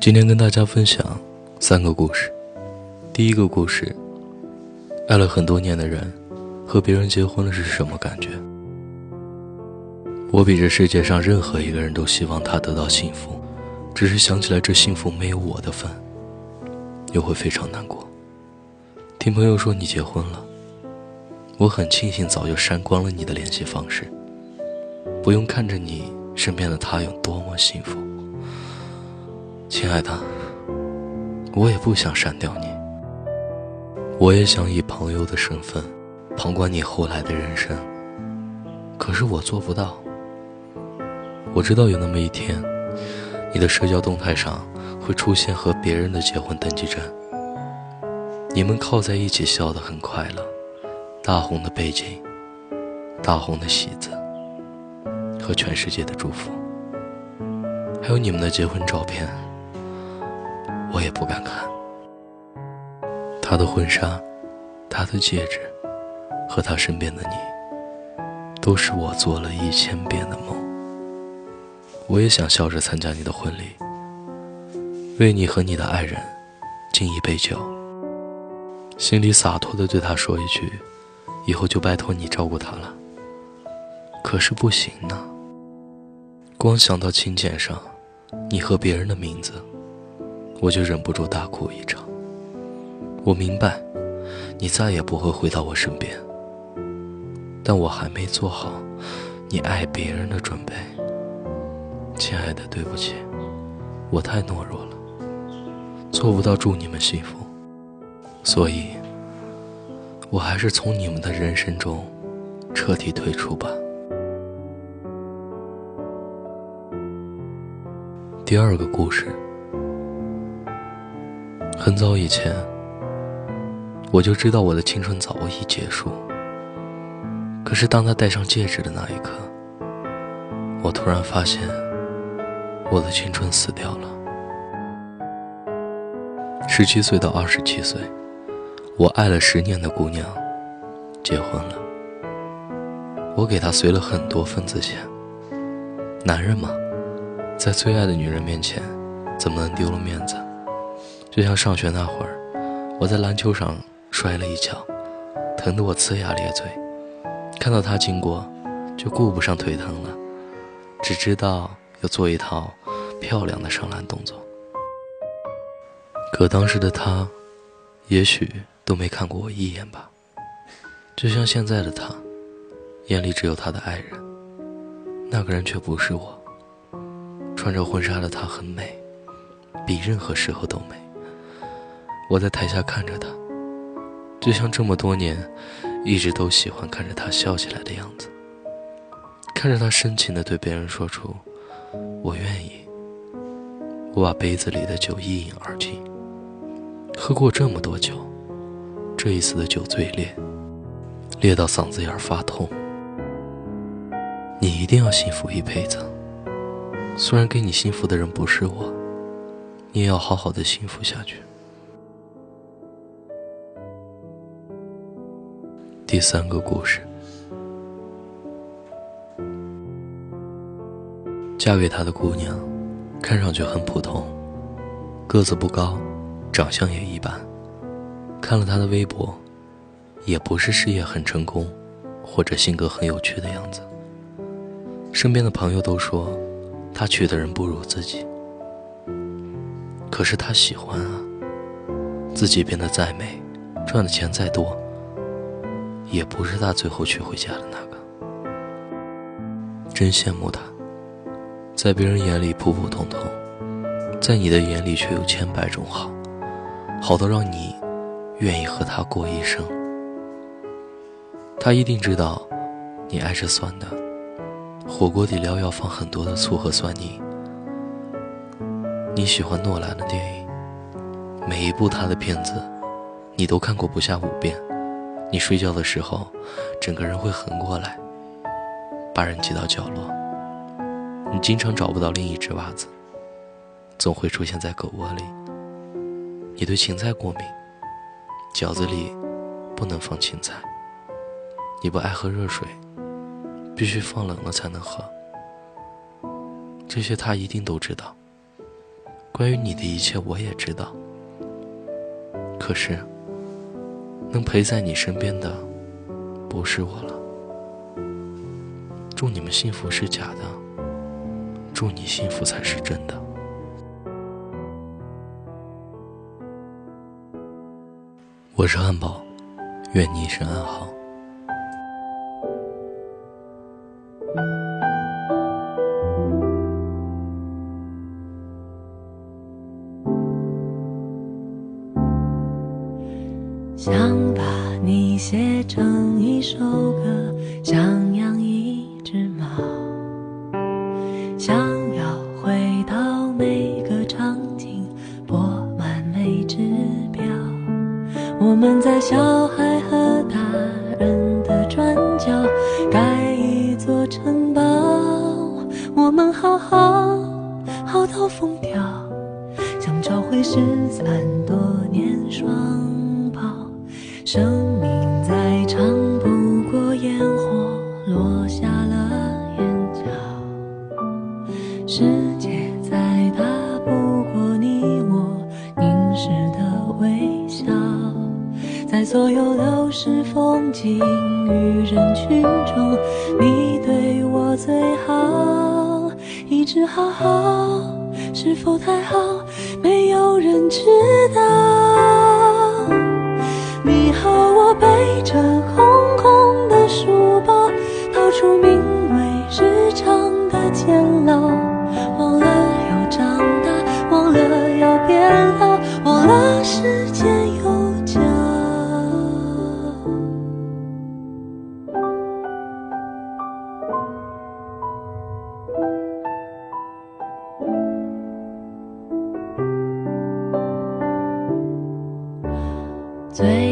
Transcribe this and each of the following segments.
今天跟大家分享三个故事。第一个故事，爱了很多年的人，和别人结婚了是什么感觉？我比这世界上任何一个人都希望他得到幸福，只是想起来这幸福没有我的份，又会非常难过。听朋友说你结婚了，我很庆幸早就删光了你的联系方式，不用看着你身边的他有多么幸福。亲爱的，我也不想删掉你，我也想以朋友的身份旁观你后来的人生，可是我做不到。我知道有那么一天，你的社交动态上会出现和别人的结婚登记证，你们靠在一起笑得很快乐，大红的背景，大红的喜字，和全世界的祝福，还有你们的结婚照片，我也不敢看。他的婚纱，他的戒指，和他身边的你，都是我做了一千遍的梦。我也想笑着参加你的婚礼，为你和你的爱人敬一杯酒，心里洒脱的对他说一句：“以后就拜托你照顾他了。”可是不行呢，光想到请柬上你和别人的名字，我就忍不住大哭一场。我明白，你再也不会回到我身边，但我还没做好你爱别人的准备。亲爱的，对不起，我太懦弱了，做不到祝你们幸福，所以，我还是从你们的人生中彻底退出吧。第二个故事，很早以前，我就知道我的青春早已结束。可是当他戴上戒指的那一刻，我突然发现。我的青春死掉了。十七岁到二十七岁，我爱了十年的姑娘，结婚了。我给她随了很多份子钱。男人嘛，在最爱的女人面前，怎么能丢了面子？就像上学那会儿，我在篮球上摔了一跤，疼得我呲牙咧嘴，看到她经过，就顾不上腿疼了，只知道要做一套。漂亮的上篮动作，可当时的他，也许都没看过我一眼吧。就像现在的他，眼里只有他的爱人，那个人却不是我。穿着婚纱的她很美，比任何时候都美。我在台下看着他，就像这么多年，一直都喜欢看着他笑起来的样子，看着他深情的对别人说出“我愿意”。我把杯子里的酒一饮而尽，喝过这么多酒，这一次的酒最烈，烈到嗓子眼发痛。你一定要幸福一辈子，虽然给你幸福的人不是我，你也要好好的幸福下去。第三个故事，嫁给他的姑娘。看上去很普通，个子不高，长相也一般。看了他的微博，也不是事业很成功，或者性格很有趣的样子。身边的朋友都说，他娶的人不如自己。可是他喜欢啊，自己变得再美，赚的钱再多，也不是他最后娶回家的那个。真羡慕他。在别人眼里普普通通，在你的眼里却有千百种好，好到让你愿意和他过一生。他一定知道你爱吃酸的，火锅底料要放很多的醋和蒜泥。你喜欢诺兰的电影，每一部他的片子，你都看过不下五遍。你睡觉的时候，整个人会横过来，把人挤到角落。你经常找不到另一只袜子，总会出现在狗窝里。你对芹菜过敏，饺子里不能放芹菜。你不爱喝热水，必须放冷了才能喝。这些他一定都知道，关于你的一切我也知道。可是，能陪在你身边的，不是我了。祝你们幸福是假的，祝你幸福才是真的。我是汉堡，愿你一生安好。想把你写成一首歌，想养一只猫，想要回到每个场景，拨满每只表。我们在小孩和大人的转角盖一座城堡，我们好好好到疯掉，想找回失散多年双。生命再长，不过烟火落下了眼角；世界再大，不过你我凝视的微笑。在所有流逝风景与人群中，你对我最好。一直好好，是否太好？没有人知道。着空空的书包，逃出名为日常的监牢，忘了要长大，忘了要变老，忘了时间有脚。最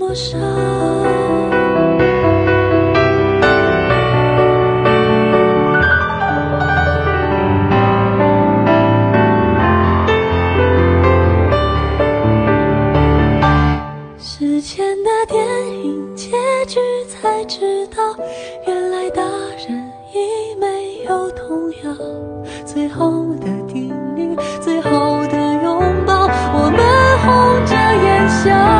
陌生时间的电影结局才知道，原来大人已没有童谣，最后的叮咛，最后的拥抱，我们红着眼笑。